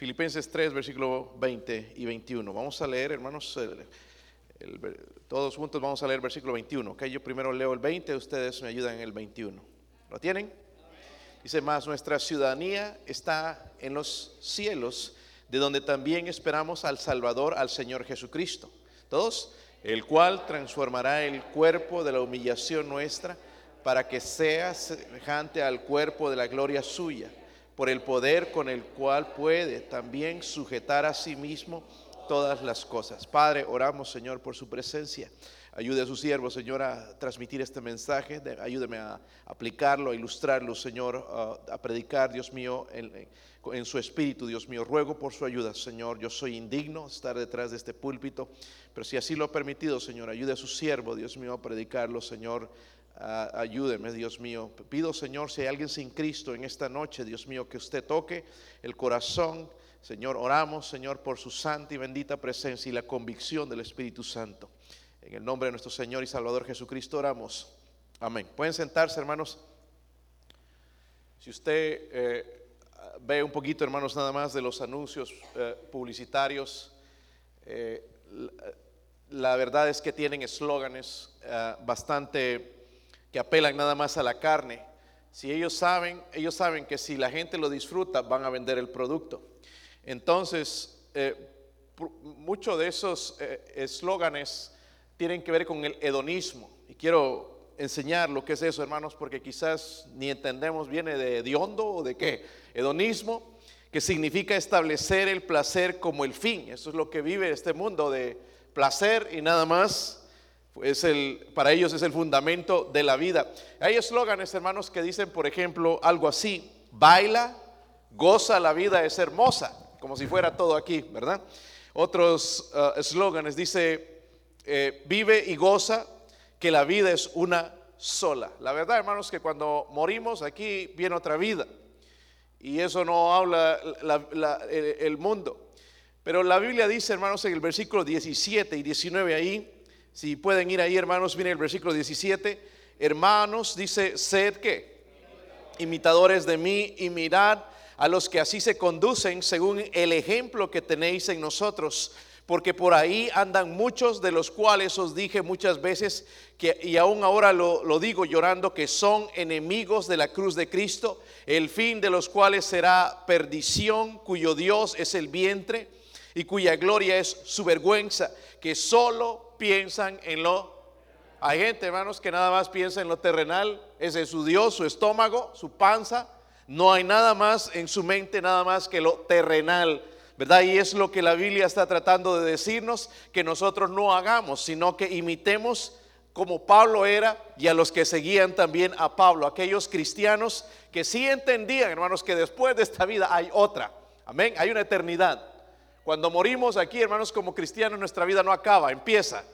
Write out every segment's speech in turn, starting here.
Filipenses 3, versículo 20 y 21. Vamos a leer, hermanos, todos juntos vamos a leer versículo 21. Que yo primero leo el 20, ustedes me ayudan en el 21. ¿Lo tienen? Dice más, nuestra ciudadanía está en los cielos, de donde también esperamos al Salvador, al Señor Jesucristo. Todos, el cual transformará el cuerpo de la humillación nuestra para que sea semejante al cuerpo de la gloria suya, por el poder con el cual puede también sujetar a sí mismo todas las cosas. Padre, oramos, Señor, por su presencia. Ayude a su siervo, Señor, a transmitir este mensaje. Ayúdeme a aplicarlo, a ilustrarlo, Señor, a predicar, Dios mío, en, en, su espíritu, Dios mío. Ruego por su ayuda, Señor. Yo soy indigno de estar detrás de este púlpito, pero si así lo ha permitido, Señor, ayude a su siervo, Dios mío, a predicarlo, Señor ayúdeme, Dios mío. Pido, Señor, si hay alguien sin Cristo en esta noche, Dios mío, que usted toque el corazón. Señor, oramos, Señor, por su santa y bendita presencia y la convicción del Espíritu Santo. En el nombre de nuestro Señor y Salvador Jesucristo oramos. Amén. Pueden sentarse, hermanos. Si usted eh, ve un poquito, hermanos, nada más de los anuncios eh, publicitarios, eh, la, verdad es que tienen eslóganes bastante que apelan nada más a la carne. Si ellos saben, ellos saben que si la gente lo disfruta, van a vender el producto. Entonces, eh, muchos de esos eh, eslóganes tienen que ver con el hedonismo. Y quiero enseñar lo que es eso, hermanos, porque quizás ni entendemos, viene de hediondo o de qué. Hedonismo, que significa establecer el placer como el fin. Eso es lo que vive este mundo de placer y nada más es el, para ellos es el fundamento de la vida. Hay eslóganes, hermanos, que dicen, por ejemplo, algo así, baila, goza, la vida es hermosa, como si fuera todo aquí, ¿verdad? Otros uh, eslóganes dice, eh, vive y goza, que la vida es una sola. La verdad, hermanos, que cuando morimos aquí viene otra vida. Y eso no habla el mundo. Pero la Biblia dice, hermanos, en el versículo 17 y 19 ahí, si pueden ir ahí, hermanos, miren el versículo 17. Hermanos, dice, sed que imitadores de mí y mirad a los que así se conducen según el ejemplo que tenéis en nosotros. Porque por ahí andan muchos de los cuales os dije muchas veces que, y aún ahora lo, lo digo llorando, que son enemigos de la cruz de Cristo, el fin de los cuales será perdición, cuyo Dios es el vientre y cuya gloria es su vergüenza, que solo piensan en lo... Hay gente, hermanos, que nada más piensa en lo terrenal, ese es su Dios, su estómago, su panza. No hay nada más en su mente, nada más que lo terrenal, ¿verdad? Y es lo que la Biblia está tratando de decirnos, que nosotros no hagamos, sino que imitemos como Pablo era y a los que seguían también a Pablo, aquellos cristianos que sí entendían, hermanos, que después de esta vida hay otra. Amén, hay una eternidad. Cuando morimos aquí, hermanos, como cristianos, nuestra vida no acaba, empieza.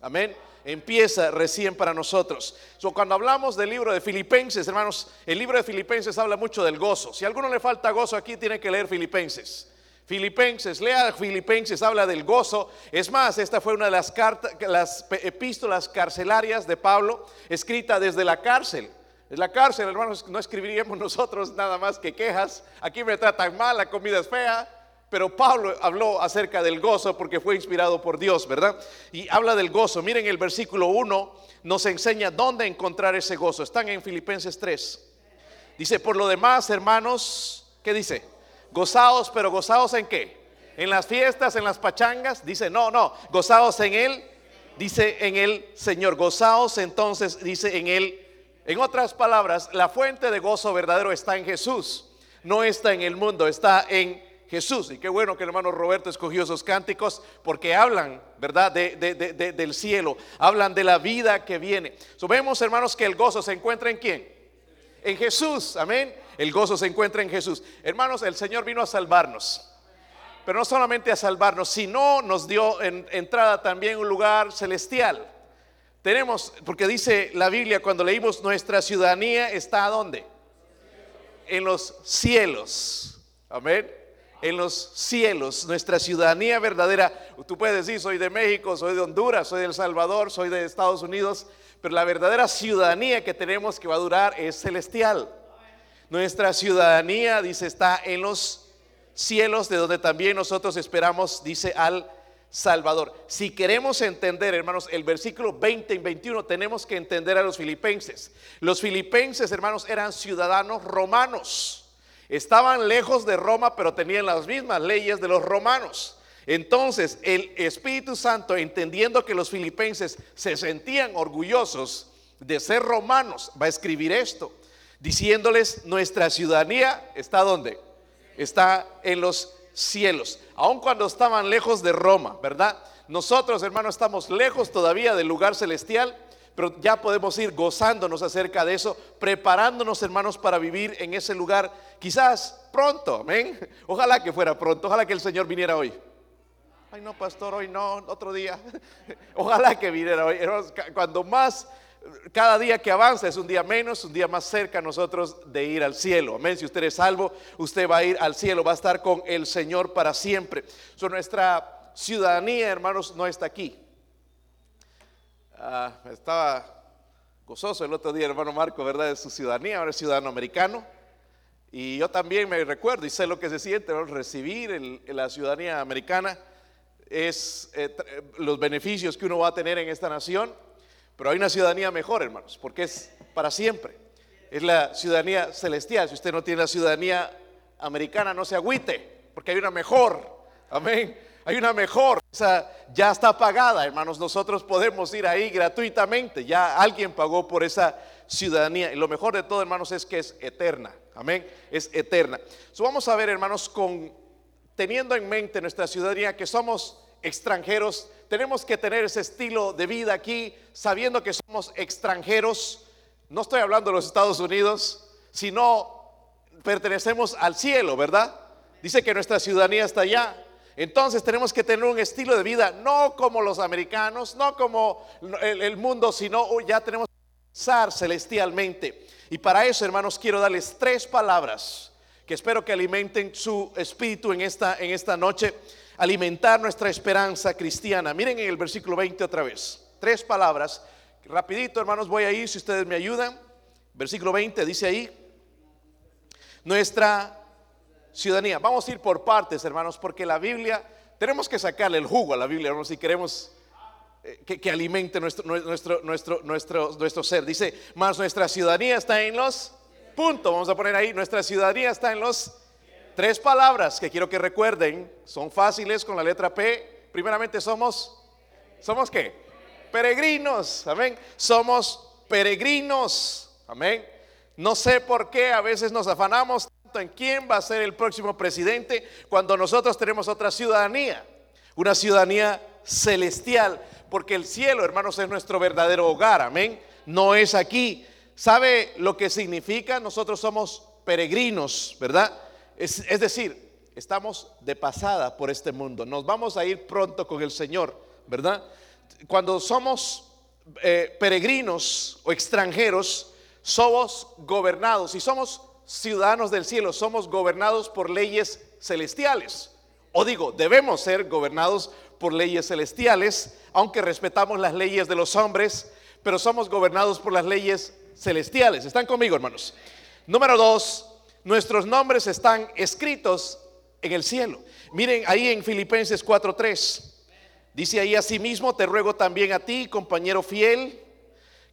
Amén. Empieza recién para nosotros. So, cuando hablamos del libro de Filipenses, hermanos, el libro de Filipenses habla mucho del gozo. Si a alguno le falta gozo aquí, tiene que leer Filipenses. Filipenses, lea Filipenses, habla del gozo. Es más, esta fue una de las, cartas, las epístolas carcelarias de Pablo, escrita desde la cárcel. En la cárcel, hermanos, no escribiríamos nosotros nada más que quejas. Aquí me tratan mal, la comida es fea, pero Pablo habló acerca del gozo porque fue inspirado por Dios, ¿verdad? Y habla del gozo. Miren el versículo 1 nos enseña dónde encontrar ese gozo. Están en Filipenses 3. Dice, por lo demás, hermanos, ¿qué dice? Gozaos, pero gozaos en qué? En las fiestas, en las pachangas. Dice, no, no, gozaos en él. Dice en el Señor, gozaos entonces, dice en él. En otras palabras, la fuente de gozo verdadero está en Jesús. No está en el mundo, está en Jesús. Y qué bueno que el hermano Roberto escogió esos cánticos porque hablan, ¿verdad? De, del cielo, hablan de la vida que viene. So, vemos, hermanos, que el gozo se encuentra en quién? En Jesús, amén. El gozo se encuentra en Jesús. Hermanos, el Señor vino a salvarnos. Pero no solamente a salvarnos, sino nos dio en, entrada también un lugar celestial. Tenemos, porque dice la Biblia cuando leímos nuestra ciudadanía está ¿dónde? En los cielos. Amén en los cielos, nuestra ciudadanía verdadera. Tú puedes decir, soy de México, soy de Honduras, soy de El Salvador, soy de Estados Unidos, pero la verdadera ciudadanía que tenemos que va a durar es celestial. Nuestra ciudadanía, dice, está en los cielos, de donde también nosotros esperamos, dice al Salvador. Si queremos entender, hermanos, el versículo 20 y 21, tenemos que entender a los filipenses. Los filipenses, hermanos, eran ciudadanos romanos. Estaban lejos de Roma, pero tenían las mismas leyes de los romanos. Entonces, el Espíritu Santo, entendiendo que los filipenses se sentían orgullosos de ser romanos, va a escribir esto, diciéndoles, nuestra ciudadanía está donde? Está en los cielos, aun cuando estaban lejos de Roma, ¿verdad? Nosotros, hermanos, estamos lejos todavía del lugar celestial, pero ya podemos ir gozándonos acerca de eso, preparándonos, hermanos, para vivir en ese lugar, quizás pronto, amén. Ojalá que fuera pronto, ojalá que el Señor viniera hoy. Ay, no, pastor, hoy no, otro día. Ojalá que viniera hoy. Cuando más cada día que avanza es un día menos, un día más cerca a nosotros de ir al cielo. Amén. Si usted es salvo, usted va a ir al cielo, va a estar con el Señor para siempre. nuestra ciudadanía, hermanos, no está aquí. Ah, estaba gozoso el otro día, hermano Marco, ¿verdad? De su ciudadanía, ahora es ciudadano americano. Y yo también me recuerdo y sé lo que se siente recibir la ciudadanía americana. Es eh, los beneficios que uno va a tener en esta nación pero hay una ciudadanía mejor, hermanos, porque es para siempre. Es la ciudadanía celestial. Si usted no tiene la ciudadanía americana, no se agüite, porque hay una mejor. Amén. Hay una mejor. Esa ya está pagada, hermanos. Nosotros podemos ir ahí gratuitamente. Ya alguien pagó por esa ciudadanía. Y lo mejor de todo, hermanos, es que es eterna. Amén. Es eterna. So, vamos a ver, hermanos, con teniendo en mente nuestra ciudadanía, que somos extranjeros, tenemos que tener ese estilo de vida aquí, sabiendo que somos extranjeros. No estoy hablando de los Estados Unidos, sino pertenecemos al cielo, ¿verdad? Dice que nuestra ciudadanía está allá. Entonces tenemos que tener un estilo de vida, no como los americanos, no como el, mundo, sino ya tenemos que pensar celestialmente. Y para eso, hermanos, quiero darles tres palabras que espero que alimenten su espíritu en esta, en esta noche alimentar nuestra esperanza cristiana. Miren en el versículo 20 otra vez. Tres palabras. Rapidito, hermanos, voy a ir si ustedes me ayudan. Versículo 20 dice ahí, nuestra ciudadanía. Vamos a ir por partes, hermanos, porque la Biblia, tenemos que sacarle el jugo a la Biblia, hermanos, si queremos eh, que, alimente nuestro, nuestro, nuestro, nuestro, nuestro ser. Dice, más nuestra ciudadanía está en los, punto, vamos a poner ahí, nuestra ciudadanía está en los Tres palabras que quiero que recuerden, son fáciles con la letra P. Primeramente somos, ¿somos qué? Peregrinos, amén. Somos peregrinos, amén. No sé por qué a veces nos afanamos en quién va a ser el próximo presidente cuando nosotros tenemos otra ciudadanía, una ciudadanía celestial, porque el cielo, hermanos, es nuestro verdadero hogar, amén. No es aquí. ¿Sabe lo que significa? Nosotros somos peregrinos, ¿verdad? Es, decir, estamos de pasada por este mundo. Nos vamos a ir pronto con el Señor, ¿verdad? Cuando somos eh, peregrinos o extranjeros, somos gobernados y somos ciudadanos del cielo, somos gobernados por leyes celestiales. O digo, debemos ser gobernados por leyes celestiales, aunque respetamos las leyes de los hombres, pero somos gobernados por las leyes celestiales. ¿Están conmigo, hermanos? Número dos, nuestros nombres están escritos en el cielo. Miren ahí en Filipenses 4:3. Dice ahí asimismo, te ruego también a ti, compañero fiel,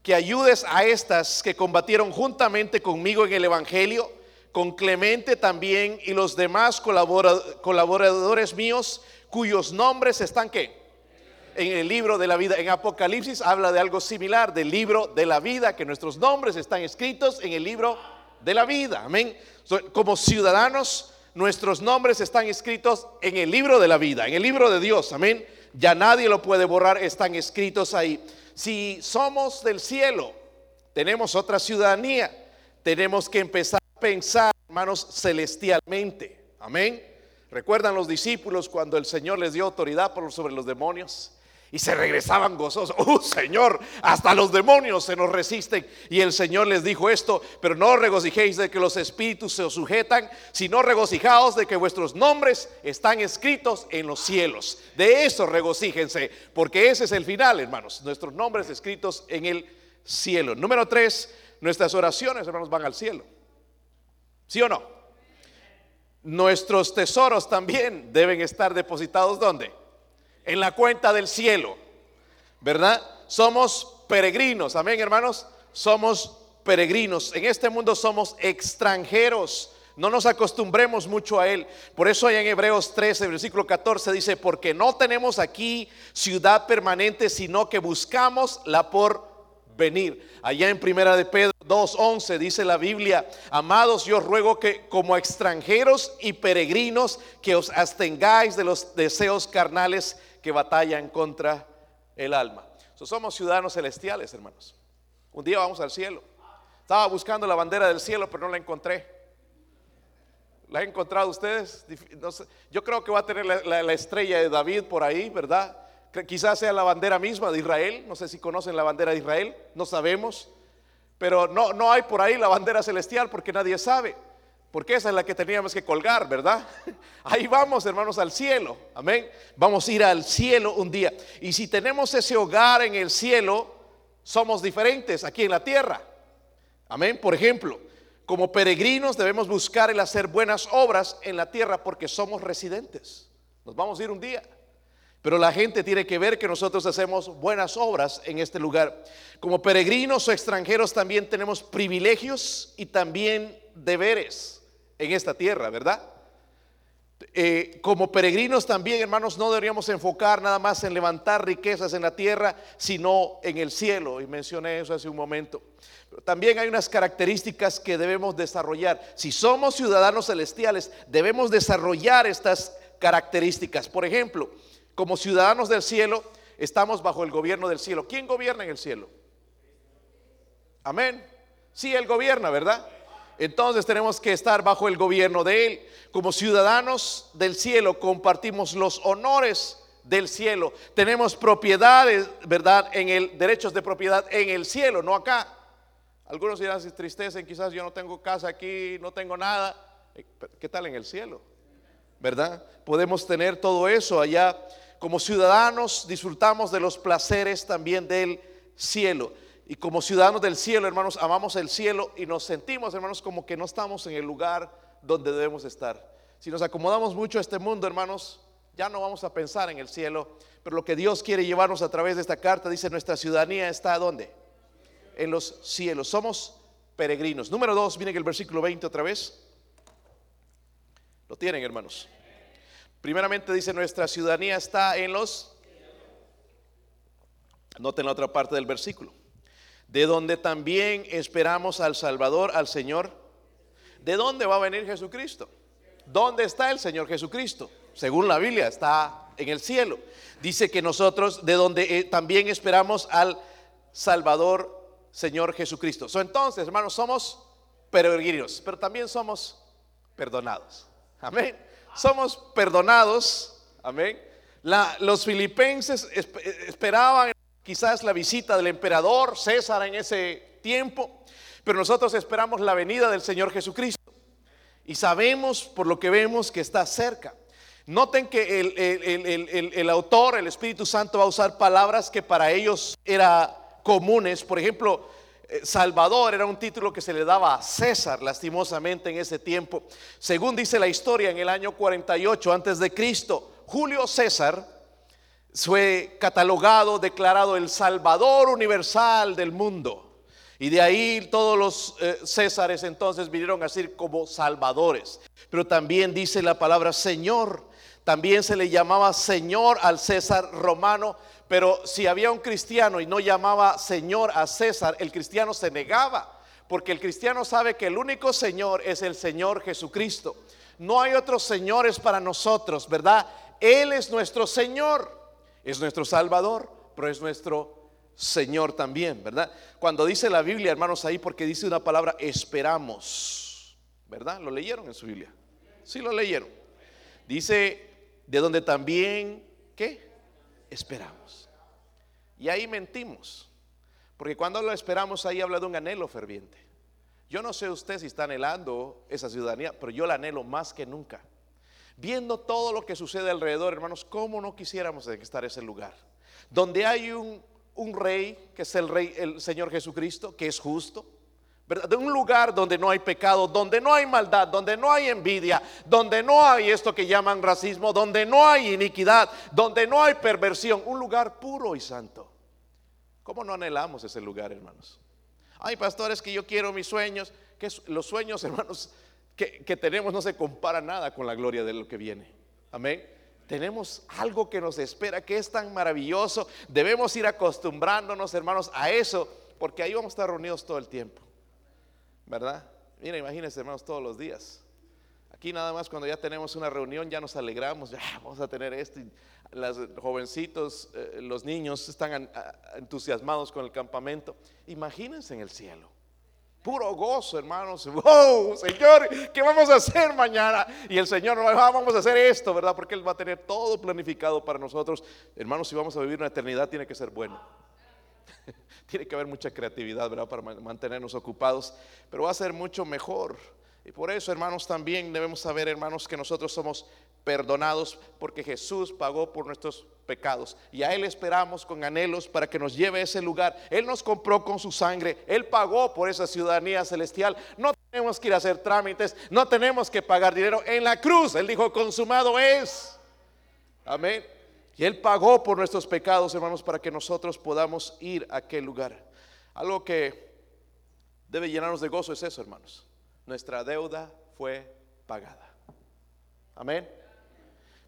que ayudes a estas que combatieron juntamente conmigo en el Evangelio, con Clemente también y los demás colaboradores míos, cuyos nombres están qué? En el libro de la vida, en Apocalipsis habla de algo similar, del libro de la vida, que nuestros nombres están escritos en el libro de la vida. Amén. Como ciudadanos, nuestros nombres están escritos en el libro de la vida, en el libro de Dios. Amén. Ya nadie lo puede borrar, están escritos ahí. Si somos del cielo, tenemos otra ciudadanía, tenemos que empezar a pensar, hermanos, celestialmente. Amén. ¿Recuerdan los discípulos cuando el Señor les dio autoridad sobre los demonios? Y se regresaban gozosos. Oh Señor, hasta los demonios se nos resisten. Y el Señor les dijo esto, pero no regocijéis de que los espíritus se os sujetan, sino regocijaos de que vuestros nombres están escritos en los cielos. De eso regocíjense, porque ese es el final, hermanos. Nuestros nombres escritos en el cielo. Número tres, nuestras oraciones, hermanos, van al cielo. ¿Sí o no? nuestros tesoros también deben estar depositados ¿dónde? En la cuenta del cielo, ¿verdad? Somos peregrinos, amén hermanos, somos peregrinos. En este mundo somos extranjeros. No nos acostumbremos mucho a él. Por eso hay en Hebreos 13, versículo 14 dice, porque no tenemos aquí ciudad permanente, sino que buscamos la por venir. Allá en Primera de Pedro 2:11 dice la Biblia, amados, yo ruego que como extranjeros y peregrinos que os abstengáis de los deseos carnales que batallan contra el alma. somos ciudadanos celestiales, hermanos. Un día vamos al cielo. Estaba buscando la bandera del cielo, pero no la encontré. ¿La han encontrado ustedes? Yo creo que va a tener la, estrella de David por ahí, ¿verdad? Quizás sea la bandera misma de Israel. No sé si conocen la bandera de Israel, no sabemos. Pero no, no hay por ahí la bandera celestial porque nadie sabe. Porque esa es la que teníamos que colgar, ¿verdad? Ahí vamos, hermanos, al cielo. Amén. Vamos a ir al cielo un día. Y si tenemos ese hogar en el cielo, somos diferentes aquí en la tierra. Amén. Por ejemplo, como peregrinos debemos buscar el hacer buenas obras en la tierra porque somos residentes. Nos vamos a ir un día. Pero la gente tiene que ver que nosotros hacemos buenas obras en este lugar. Como peregrinos o extranjeros también tenemos privilegios y también deberes en esta tierra, ¿verdad? Eh, como peregrinos también, hermanos, no deberíamos enfocar nada más en levantar riquezas en la tierra, sino en el cielo. Y mencioné eso hace un momento. Pero también hay unas características que debemos desarrollar. Si somos ciudadanos celestiales, debemos desarrollar estas características. Por ejemplo, como ciudadanos del cielo, estamos bajo el gobierno del cielo. ¿Quién gobierna en el cielo? Amén. Sí, Él gobierna, ¿verdad? Entonces tenemos que estar bajo el gobierno de Él. Como ciudadanos del cielo compartimos los honores del cielo. Tenemos propiedades, ¿verdad? En el derechos de propiedad en el cielo, no acá. Algunos dirán si tristecen, quizás yo no tengo casa aquí, no tengo nada. Eh, ¿Qué tal en el cielo? ¿Verdad? Podemos tener todo eso allá. Como ciudadanos disfrutamos de los placeres también del cielo. Y como ciudadanos del cielo, hermanos, amamos el cielo y nos sentimos, hermanos, como que no estamos en el lugar donde debemos estar. Si nos acomodamos mucho a este mundo, hermanos, ya no vamos a pensar en el cielo. Pero lo que Dios quiere llevarnos a través de esta carta, dice, nuestra ciudadanía está ¿dónde? En los cielos. Somos peregrinos. Número dos, miren el versículo 20 otra vez. Lo tienen, hermanos. Primeramente dice, nuestra ciudadanía está en los... Noten la otra parte del versículo de donde también esperamos al Salvador, al Señor. ¿De dónde va a venir Jesucristo? ¿Dónde está el Señor Jesucristo? Según la Biblia, está en el cielo. Dice que nosotros de donde eh, también esperamos al Salvador, Señor Jesucristo. entonces, hermanos, somos peregrinos, pero también somos perdonados. Amén. Somos perdonados. Amén. los filipenses esperaban quizás la visita del emperador César en ese tiempo, pero nosotros esperamos la venida del Señor Jesucristo y sabemos por lo que vemos que está cerca. Noten que el, autor, el Espíritu Santo, va a usar palabras que para ellos eran comunes. Por ejemplo, eh, Salvador era un título que se le daba a César, lastimosamente en ese tiempo. Según dice la historia, en el año 48 antes de Cristo, Julio César fue catalogado, declarado el Salvador universal del mundo. Y de ahí todos los eh, césares entonces vinieron a ser como salvadores. Pero también dice la palabra Señor. También se le llamaba Señor al César romano. Pero si había un cristiano y no llamaba Señor a César, el cristiano se negaba. Porque el cristiano sabe que el único Señor es el Señor Jesucristo. No hay otros señores para nosotros, ¿verdad? Él es nuestro Señor. Es nuestro Salvador, pero es nuestro Señor también, ¿verdad? Cuando dice la Biblia, hermanos, ahí porque dice una palabra, esperamos, ¿verdad? ¿Lo leyeron en su Biblia? Sí, lo leyeron. Dice, de donde también, ¿qué? Esperamos. Y ahí mentimos, porque cuando lo esperamos ahí habla de un anhelo ferviente. Yo no sé usted si está anhelando esa ciudadanía, pero yo la anhelo más que nunca viendo todo lo que sucede alrededor, hermanos, ¿cómo no quisiéramos estar en ese lugar? Donde hay un, rey, que es el rey, el Señor Jesucristo, que es justo, De un lugar donde no hay pecado, donde no hay maldad, donde no hay envidia, donde no hay esto que llaman racismo, donde no hay iniquidad, donde no hay perversión. Un lugar puro y santo. ¿Cómo no anhelamos ese lugar, hermanos? Hay pastores que yo quiero mis sueños, que los sueños, hermanos, que, tenemos no se compara nada con la gloria de lo que viene. Amén. Tenemos algo que nos espera que es tan maravilloso. Debemos ir acostumbrándonos, hermanos, a eso, porque ahí vamos a estar reunidos todo el tiempo. ¿verdad? Mira, imagínense, hermanos, todos los días. Aquí nada más cuando ya tenemos una reunión ya nos alegramos, ya vamos a tener esto. Los jovencitos, eh, los niños están entusiasmados con el campamento. Imagínense en el cielo. Puro gozo, hermanos. ¡Wow! Señor, ¿qué vamos a hacer mañana? Y el Señor nos va, vamos a hacer esto, ¿verdad? Porque Él va a tener todo planificado para nosotros. Hermanos, si vamos a vivir una eternidad, tiene que ser bueno. Tiene que haber mucha creatividad, ¿verdad? Para mantenernos ocupados, pero va a ser mucho mejor. Y por eso, hermanos, también debemos saber, hermanos, que nosotros somos perdonados porque Jesús pagó por nuestros pecados. Y a Él esperamos con anhelos para que nos lleve a ese lugar. Él nos compró con su sangre. Él pagó por esa ciudadanía celestial. No tenemos que ir a hacer trámites. No tenemos que pagar dinero. En la cruz, Él dijo, consumado es. Amén. Y Él pagó por nuestros pecados, hermanos, para que nosotros podamos ir a aquel lugar. Algo que debe llenarnos de gozo es eso, hermanos. Nuestra deuda fue pagada. Amén.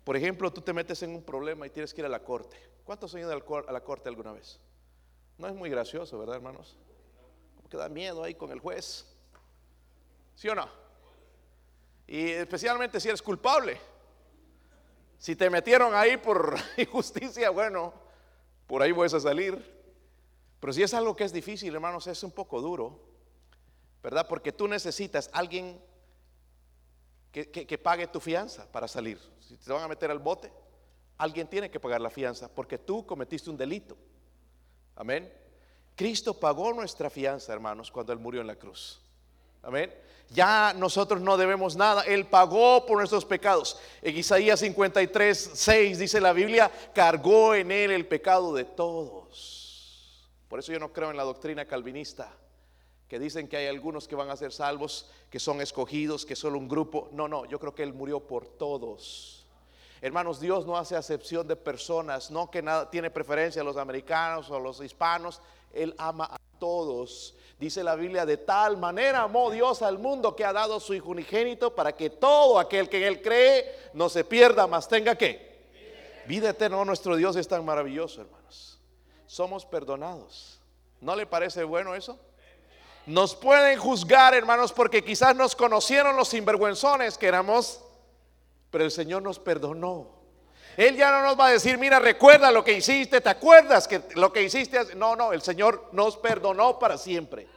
Por ejemplo, tú te metes en un problema y tienes que ir a la corte. ¿Cuántos han ido a la corte alguna vez? No es muy gracioso, ¿verdad, hermanos? Como que da miedo ahí con el juez. ¿Sí o no? Y especialmente si eres culpable. Si te metieron ahí por injusticia, bueno, por ahí vas a salir. Pero si es algo que es difícil, hermanos, es un poco duro, ¿verdad? Porque tú necesitas alguien que, pague tu fianza para salir. Si te van a meter al bote, alguien tiene que pagar la fianza porque tú cometiste un delito. Amén. Cristo pagó nuestra fianza, hermanos, cuando Él murió en la cruz. Amén. Ya nosotros no debemos nada. Él pagó por nuestros pecados. En Isaías 53, 6 dice la Biblia, cargó en él el pecado de todos. Por eso yo no creo en la doctrina calvinista, que dicen que hay algunos que van a ser salvos, que son escogidos, que solo un grupo. No, no, yo creo que él murió por todos. Hermanos, Dios no hace acepción de personas, no que nada tiene preferencia a los americanos o a los hispanos. Él ama a todos. Dice la Biblia, de tal manera amó Dios al mundo que ha dado su Hijo unigénito para que todo aquel que en Él cree no se pierda, más tenga que. Vida eterna, oh, nuestro Dios es tan maravilloso, hermanos. Somos perdonados. ¿No le parece bueno eso? Nos pueden juzgar, hermanos, porque quizás nos conocieron los sinvergüenzones que éramos, pero el Señor nos perdonó. Él ya no nos va a decir, mira, recuerda lo que hiciste, ¿te acuerdas que lo que hiciste? No, no, el Señor nos perdonó para siempre.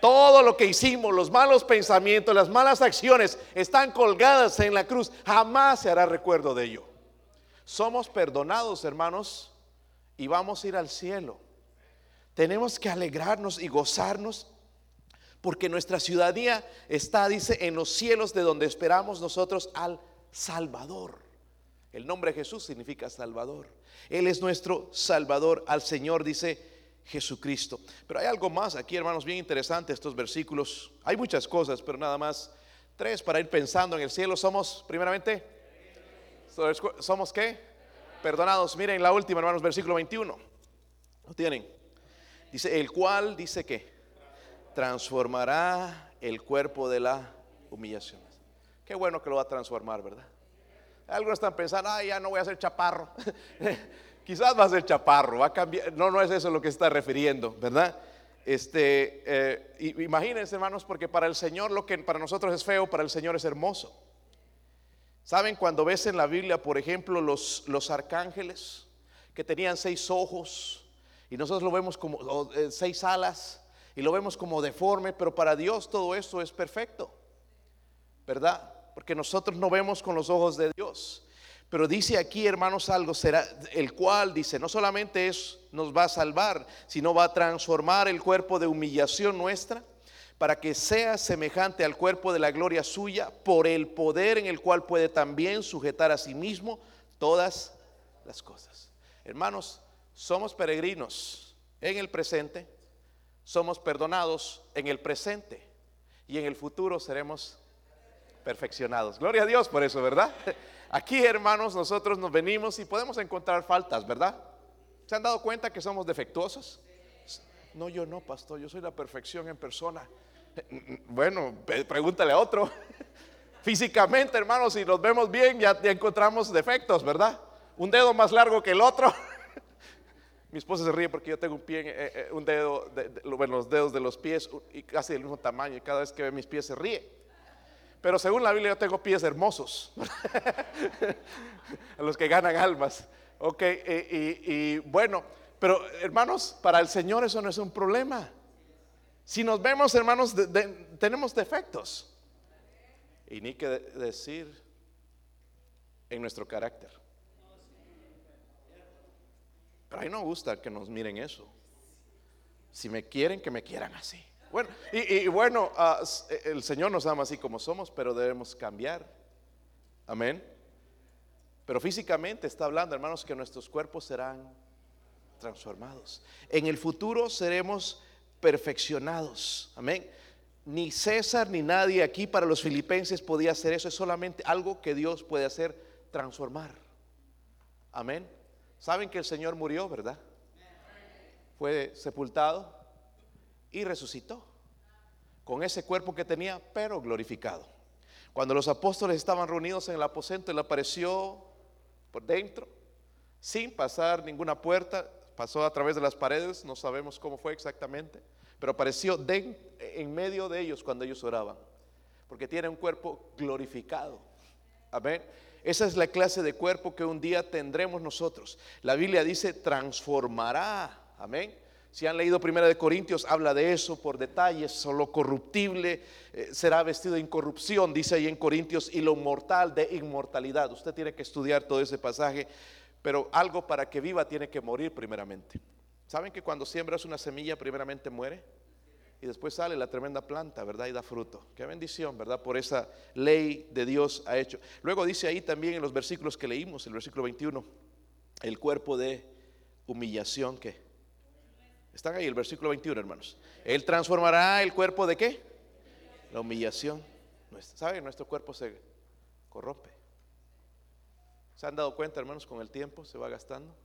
Todo lo que hicimos, los malos pensamientos, las malas acciones están colgadas en la cruz. Jamás se hará recuerdo de ello. Somos perdonados, hermanos, y vamos a ir al cielo. Tenemos que alegrarnos y gozarnos porque nuestra ciudadanía está, dice, en los cielos de donde esperamos nosotros al Salvador. El nombre Jesús significa Salvador. Él es nuestro Salvador. Al Señor dice Jesucristo. Pero hay algo más aquí, hermanos, bien interesante estos versículos. Hay muchas cosas, pero nada más tres para ir pensando en el cielo. Somos, primeramente, ¿somos qué? Perdonados. Miren la última, hermanos, versículo 21. ¿Lo tienen? Dice, el cual dice que transformará el cuerpo de la humillación. Qué bueno que lo va a transformar, ¿verdad? Algunos están pensando, ay, ya no voy a ser chaparro. Quizás va a ser chaparro, va a cambiar. No, no es eso lo que está refiriendo, ¿verdad? Este, eh, imagínense, hermanos, porque para el Señor lo que para nosotros es feo, para el Señor es hermoso. ¿Saben cuando ves en la Biblia, por ejemplo, los, los arcángeles que tenían seis ojos y nosotros lo vemos como eh, seis alas y lo vemos como deforme, pero para Dios todo eso es perfecto, ¿verdad? porque nosotros no vemos con los ojos de Dios. Pero dice aquí, hermanos, algo será el cual dice, no solamente es nos va a salvar, sino va a transformar el cuerpo de humillación nuestra para que sea semejante al cuerpo de la gloria suya por el poder en el cual puede también sujetar a sí mismo todas las cosas. Hermanos, somos peregrinos en el presente, somos perdonados en el presente y en el futuro seremos perfeccionados. Gloria a Dios por eso, ¿verdad? Aquí, hermanos, nosotros nos venimos y podemos encontrar faltas, ¿verdad? ¿Se han dado cuenta que somos defectuosos? No, yo no, pastor, yo soy la perfección en persona. Bueno, pregúntale a otro. Físicamente, hermanos, si nos vemos bien, ya, encontramos defectos, ¿verdad? Un dedo más largo que el otro. Mi esposa se ríe porque yo tengo un pie, eh, eh, un dedo, bueno, los dedos de los pies y casi del mismo tamaño y cada vez que ve mis pies se ríe. Pero según la Biblia yo tengo pies hermosos, los que ganan almas. Ok, y, bueno, pero hermanos, para el Señor eso no es un problema. Si nos vemos, hermanos, tenemos defectos. Y ni que decir en nuestro carácter. Pero a mí no gusta que nos miren eso. Si me quieren, que me quieran así. Bueno, y, bueno, ah, el Señor nos ama así como somos, pero debemos cambiar. Amén. Pero físicamente está hablando, hermanos, que nuestros cuerpos serán transformados. En el futuro seremos perfeccionados. Amén. Ni César ni nadie aquí para los filipenses podía hacer eso. Es solamente algo que Dios puede hacer, transformar. Amén. Saben que el Señor murió, ¿verdad? Fue sepultado y resucitó con ese cuerpo que tenía, pero glorificado. Cuando los apóstoles estaban reunidos en el aposento, él apareció por dentro, sin pasar ninguna puerta, pasó a través de las paredes, no sabemos cómo fue exactamente, pero apareció en medio de ellos cuando ellos oraban, porque tiene un cuerpo glorificado. Amén. Esa es la clase de cuerpo que un día tendremos nosotros. La Biblia dice transformará. Amén. Si han leído Primera de Corintios, habla de eso por detalles, solo corruptible eh, será vestido de incorrupción, dice ahí en Corintios, y lo mortal de inmortalidad. Usted tiene que estudiar todo ese pasaje, pero algo para que viva tiene que morir primeramente. ¿Saben que cuando siembras una semilla primeramente muere? Y después sale la tremenda planta, ¿verdad? Y da fruto. Qué bendición, ¿verdad? Por esa ley de Dios ha hecho. Luego dice ahí también en los versículos que leímos, el versículo 21, el cuerpo de humillación que están ahí el versículo 21, hermanos. Él transformará el cuerpo de qué? La humillación. ¿Saben? Nuestro cuerpo se corrompe. ¿Se han dado cuenta, hermanos, con el tiempo se va gastando?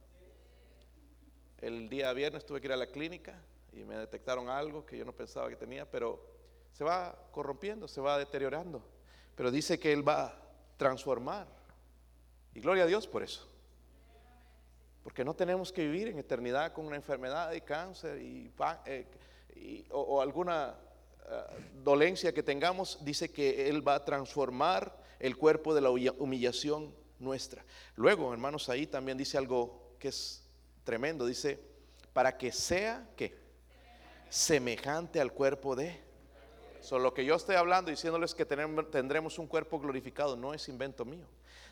El día viernes tuve que ir a la clínica y me detectaron algo que yo no pensaba que tenía, pero se va corrompiendo, se va deteriorando. Pero dice que Él va a transformar. Y gloria a Dios por eso. Porque no tenemos que vivir en eternidad con una enfermedad de cáncer y, eh, o, alguna eh, dolencia que tengamos. Dice que Él va a transformar el cuerpo de la humillación nuestra. Luego, hermanos, ahí también dice algo que es tremendo. Dice, para que sea que semejante al cuerpo de... Solo lo que yo estoy hablando, diciéndoles que tendremos un cuerpo glorificado, no es invento mío.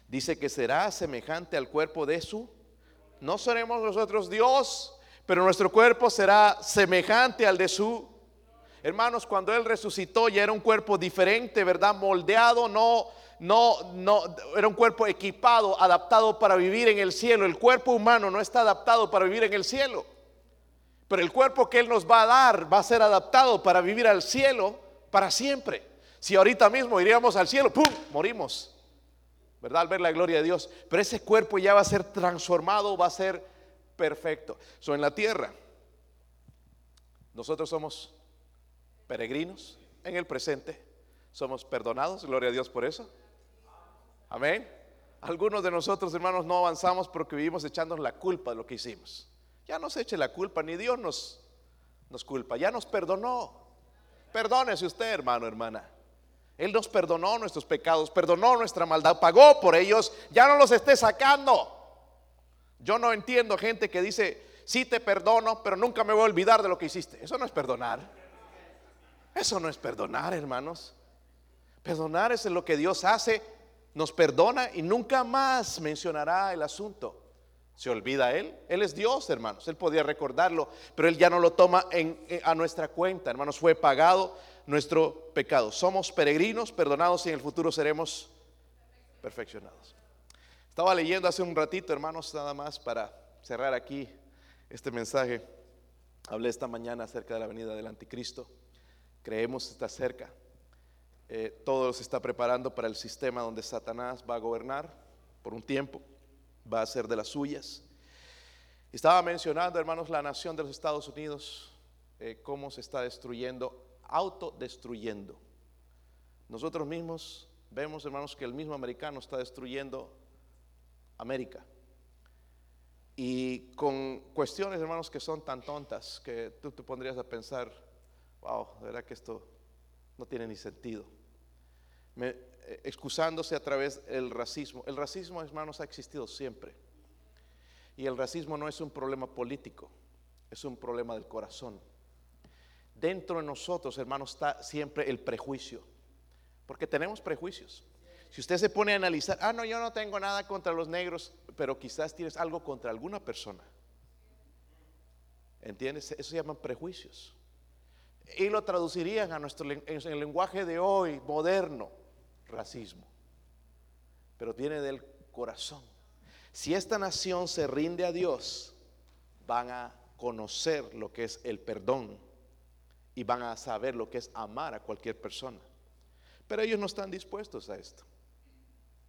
Dice que será semejante al cuerpo de su no seremos nosotros Dios, pero nuestro cuerpo será semejante al de su. Hermanos, cuando Él resucitó ya era un cuerpo diferente, ¿verdad? Moldeado, no, no, no, era un cuerpo equipado, adaptado para vivir en el cielo. El cuerpo humano no está adaptado para vivir en el cielo. Pero el cuerpo que Él nos va a dar va a ser adaptado para vivir al cielo para siempre. Si ahorita mismo iríamos al cielo, ¡pum! Morimos. ¿verdad? Al ver la gloria de Dios. Pero ese cuerpo ya va a ser transformado, va a ser perfecto. So, en la tierra, nosotros somos peregrinos en el presente, somos perdonados, gloria a Dios por eso. Amén. Algunos de nosotros, hermanos, no avanzamos porque vivimos echándonos la culpa de lo que hicimos. Ya no se eche la culpa, ni Dios nos, nos culpa, ya nos perdonó. Perdónese usted, hermano, hermana. Él nos perdonó nuestros pecados, perdonó nuestra maldad, pagó por ellos, ya no los esté sacando. Yo no entiendo gente que dice, sí te perdono, pero nunca me voy a olvidar de lo que hiciste. Eso no es perdonar. Eso no es perdonar, hermanos. Perdonar es lo que Dios hace, nos perdona y nunca más mencionará el asunto. Se olvida Él. Él es Dios, hermanos. Él podía recordarlo, pero Él ya no lo toma a nuestra cuenta, hermanos. Fue pagado nuestro pecado. Somos peregrinos, perdonados y en el futuro seremos perfeccionados. Estaba leyendo hace un ratito, hermanos, nada más para cerrar aquí este mensaje. Hablé esta mañana acerca de la venida del anticristo. Creemos está cerca. Eh, todo se está preparando para el sistema donde Satanás va a gobernar por un tiempo. Va a ser de las suyas. Estaba mencionando, hermanos, la nación de los Estados Unidos, eh, cómo se está destruyendo, autodestruyendo. Nosotros mismos vemos, hermanos, que el mismo americano está destruyendo América. Y con cuestiones, hermanos, que son tan tontas que tú te pondrías a pensar, wow, de verdad que esto no tiene ni sentido. Eh, excusándose a través del racismo. El racismo, hermanos, ha existido siempre. Y el racismo no es un problema político, es un problema del corazón. Dentro de nosotros, hermanos, está siempre el prejuicio, porque tenemos prejuicios. Si usted se pone a analizar, ah, no, yo no tengo nada contra los negros, pero quizás tienes algo contra alguna persona. ¿Entiendes? Eso se llaman prejuicios. Y lo traducirían a nuestro en el lenguaje de hoy, moderno, racismo. Pero viene del corazón. Si esta nación se rinde a Dios, van a conocer lo que es el perdón y van a saber lo que es amar a cualquier persona. Pero ellos no están dispuestos a esto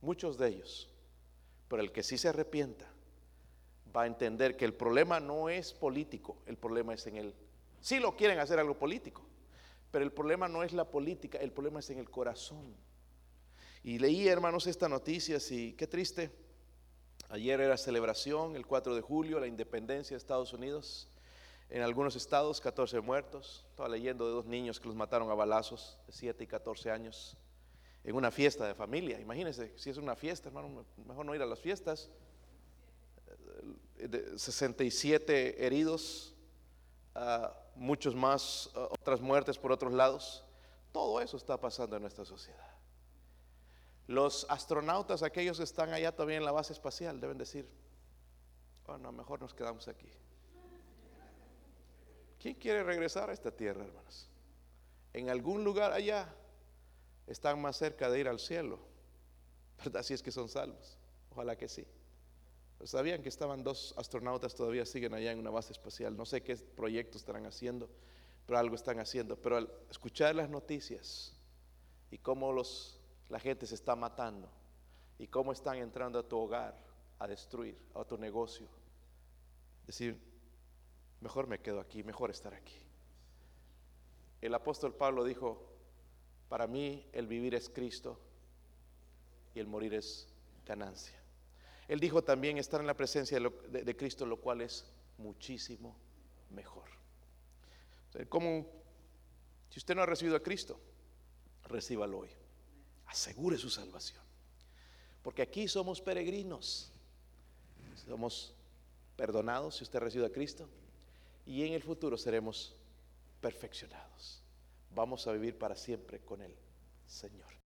muchos de ellos. Pero el que sí se arrepienta va a entender que el problema no es político, el problema es en él. Sí lo quieren hacer algo político, pero el problema no es la política, el problema es en el corazón. Y leí, hermanos, esta noticia, y qué triste. Ayer era celebración, el 4 de julio, la independencia de Estados Unidos. En algunos estados, 14 muertos. Estaba leyendo de dos niños que los mataron a balazos, de 7 y 14 años en una fiesta de familia. Imagínense, si es una fiesta, hermano, mejor no ir a las fiestas. 67 eh, heridos, ah, muchos más, ah, otras muertes por otros lados. Todo eso está pasando en nuestra sociedad. Los astronautas, aquellos que están allá todavía en la base espacial, deben decir, bueno, mejor nos quedamos aquí. ¿Quién quiere regresar a esta tierra, hermanos? En algún lugar allá están más cerca de ir al cielo, ¿verdad? Si es que son salvos. Ojalá que sí. sabían que estaban dos astronautas todavía siguen allá en una base espacial. No sé qué proyectos estarán haciendo, pero algo están haciendo. Pero al escuchar las noticias y cómo los, la gente se está matando y cómo están entrando a tu hogar a destruir, a tu negocio, decir, mejor me quedo aquí, mejor estar aquí. El apóstol Pablo dijo, para mí el vivir es Cristo y el morir es ganancia. Él dijo también estar en la presencia de, Cristo, lo cual es muchísimo mejor. Como si usted no ha recibido a Cristo, recíbalo hoy. Asegure su salvación. Porque aquí somos peregrinos. Somos perdonados si usted ha recibido a Cristo. Y en el futuro seremos perfeccionados vamos a vivir para siempre con el Señor.